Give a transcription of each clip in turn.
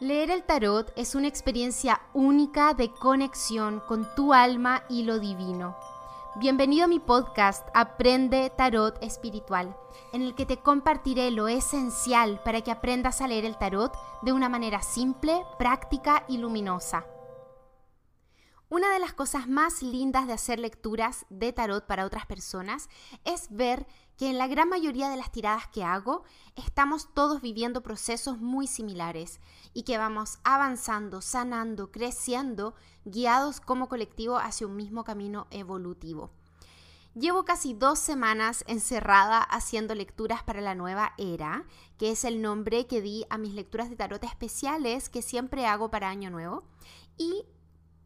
Leer el tarot es una experiencia única de conexión con tu alma y lo divino. Bienvenido a mi podcast Aprende Tarot Espiritual, en el que te compartiré lo esencial para que aprendas a leer el tarot de una manera simple, práctica y luminosa. Una de las cosas más lindas de hacer lecturas de tarot para otras personas es ver que en la gran mayoría de las tiradas que hago estamos todos viviendo procesos muy similares y que vamos avanzando, sanando, creciendo, guiados como colectivo hacia un mismo camino evolutivo. Llevo casi dos semanas encerrada haciendo lecturas para la nueva era, que es el nombre que di a mis lecturas de tarot especiales que siempre hago para Año Nuevo. Y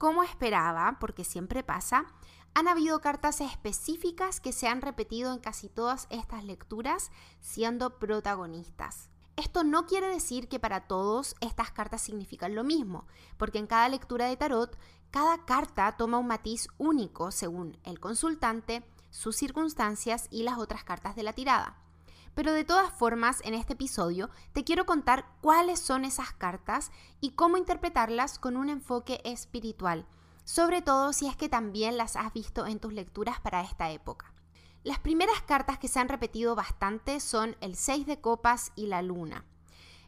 como esperaba, porque siempre pasa, han habido cartas específicas que se han repetido en casi todas estas lecturas siendo protagonistas. Esto no quiere decir que para todos estas cartas significan lo mismo, porque en cada lectura de tarot, cada carta toma un matiz único según el consultante, sus circunstancias y las otras cartas de la tirada. Pero de todas formas, en este episodio te quiero contar cuáles son esas cartas y cómo interpretarlas con un enfoque espiritual, sobre todo si es que también las has visto en tus lecturas para esta época. Las primeras cartas que se han repetido bastante son el 6 de copas y la luna.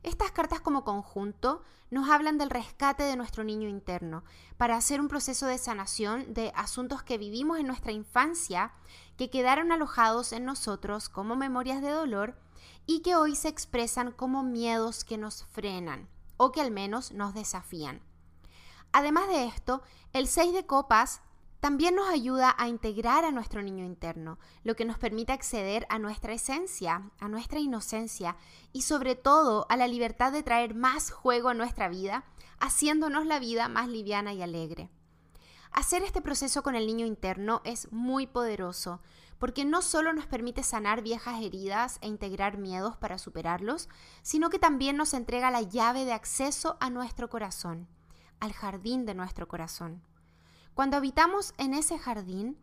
Estas cartas como conjunto nos hablan del rescate de nuestro niño interno para hacer un proceso de sanación de asuntos que vivimos en nuestra infancia, que quedaron alojados en nosotros como memorias de dolor y que hoy se expresan como miedos que nos frenan o que al menos nos desafían. Además de esto, el 6 de copas también nos ayuda a integrar a nuestro niño interno, lo que nos permite acceder a nuestra esencia, a nuestra inocencia y sobre todo a la libertad de traer más juego a nuestra vida, haciéndonos la vida más liviana y alegre. Hacer este proceso con el niño interno es muy poderoso, porque no solo nos permite sanar viejas heridas e integrar miedos para superarlos, sino que también nos entrega la llave de acceso a nuestro corazón, al jardín de nuestro corazón. Cuando habitamos en ese jardín,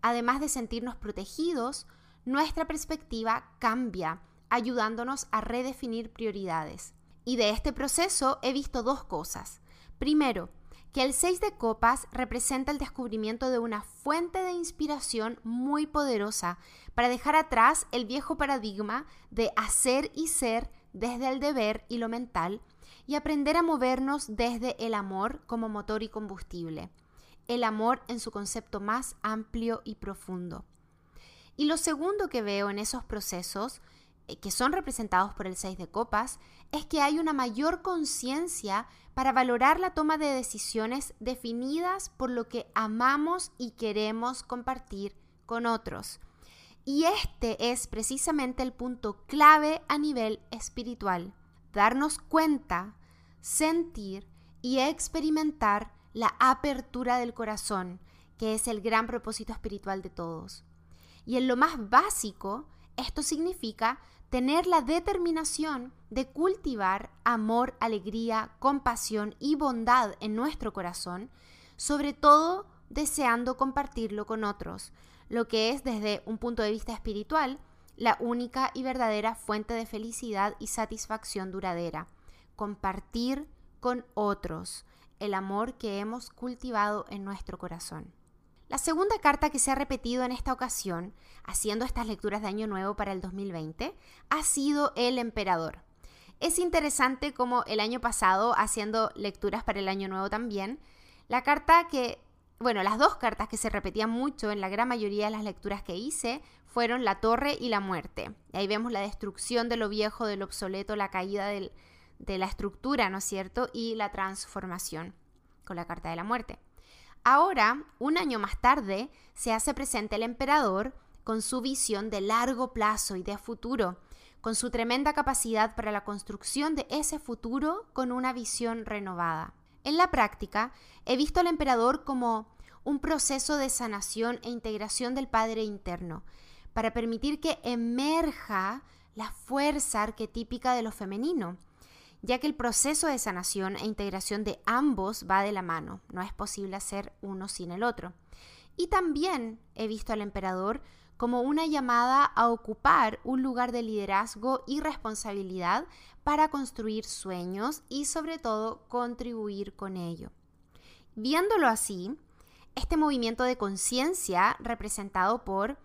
además de sentirnos protegidos, nuestra perspectiva cambia, ayudándonos a redefinir prioridades. Y de este proceso he visto dos cosas. Primero, que el 6 de copas representa el descubrimiento de una fuente de inspiración muy poderosa para dejar atrás el viejo paradigma de hacer y ser desde el deber y lo mental y aprender a movernos desde el amor como motor y combustible el amor en su concepto más amplio y profundo. Y lo segundo que veo en esos procesos, eh, que son representados por el 6 de copas, es que hay una mayor conciencia para valorar la toma de decisiones definidas por lo que amamos y queremos compartir con otros. Y este es precisamente el punto clave a nivel espiritual, darnos cuenta, sentir y experimentar la apertura del corazón, que es el gran propósito espiritual de todos. Y en lo más básico, esto significa tener la determinación de cultivar amor, alegría, compasión y bondad en nuestro corazón, sobre todo deseando compartirlo con otros, lo que es desde un punto de vista espiritual la única y verdadera fuente de felicidad y satisfacción duradera, compartir con otros, el amor que hemos cultivado en nuestro corazón. La segunda carta que se ha repetido en esta ocasión, haciendo estas lecturas de Año Nuevo para el 2020, ha sido el emperador. Es interesante como el año pasado, haciendo lecturas para el Año Nuevo también, la carta que, bueno, las dos cartas que se repetían mucho en la gran mayoría de las lecturas que hice fueron la torre y la muerte. ahí vemos la destrucción de lo viejo, de lo obsoleto, la caída del, de la estructura, ¿no es cierto? Y la transformación con la carta de la muerte. Ahora, un año más tarde, se hace presente el emperador con su visión de largo plazo y de futuro, con su tremenda capacidad para la construcción de ese futuro con una visión renovada. En la práctica, he visto al emperador como un proceso de sanación e integración del Padre interno, para permitir que emerja la fuerza arquetípica de lo femenino, ya que el proceso de sanación e integración de ambos va de la mano, no es posible hacer uno sin el otro. Y también he visto al emperador como una llamada a ocupar un lugar de liderazgo y responsabilidad para construir sueños y sobre todo contribuir con ello. Viéndolo así, este movimiento de conciencia representado por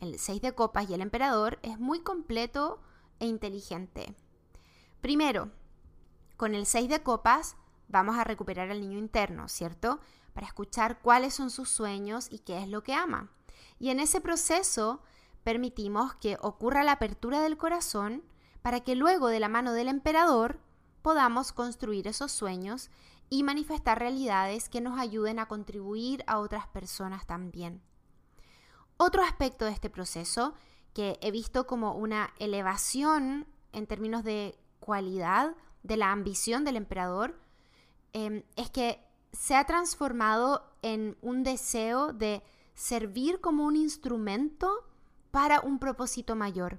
el 6 de copas y el emperador es muy completo e inteligente. Primero, con el 6 de copas vamos a recuperar al niño interno, ¿cierto? Para escuchar cuáles son sus sueños y qué es lo que ama. Y en ese proceso permitimos que ocurra la apertura del corazón para que luego de la mano del emperador podamos construir esos sueños y manifestar realidades que nos ayuden a contribuir a otras personas también. Otro aspecto de este proceso que he visto como una elevación en términos de cualidad de la ambición del emperador em, es que se ha transformado en un deseo de servir como un instrumento para un propósito mayor,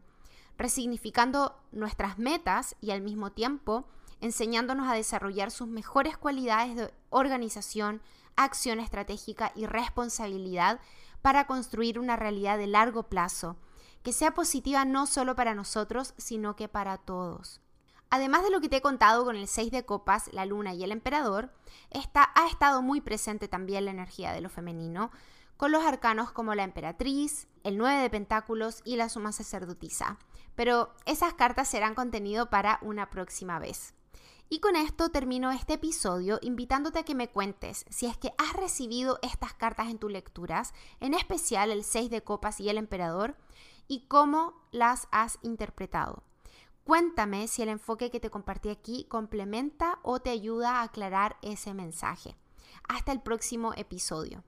resignificando nuestras metas y al mismo tiempo enseñándonos a desarrollar sus mejores cualidades de organización, acción estratégica y responsabilidad para construir una realidad de largo plazo, que sea positiva no solo para nosotros, sino que para todos. Además de lo que te he contado con el 6 de copas, la luna y el emperador, ha estado muy presente también la energía de lo femenino, con los arcanos como la emperatriz, el 9 de pentáculos y la suma sacerdotisa. Pero esas cartas serán contenido para una próxima vez. Y con esto termino este episodio invitándote a que me cuentes si es que has recibido estas cartas en tus lecturas, en especial el 6 de copas y el emperador, y cómo las has interpretado. Cuéntame si el enfoque que te compartí aquí complementa o te ayuda a aclarar ese mensaje. Hasta el próximo episodio.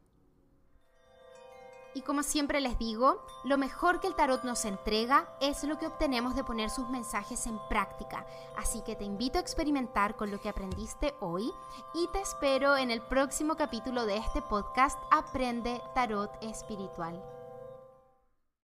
Y como siempre les digo, lo mejor que el tarot nos entrega es lo que obtenemos de poner sus mensajes en práctica. Así que te invito a experimentar con lo que aprendiste hoy y te espero en el próximo capítulo de este podcast Aprende Tarot Espiritual.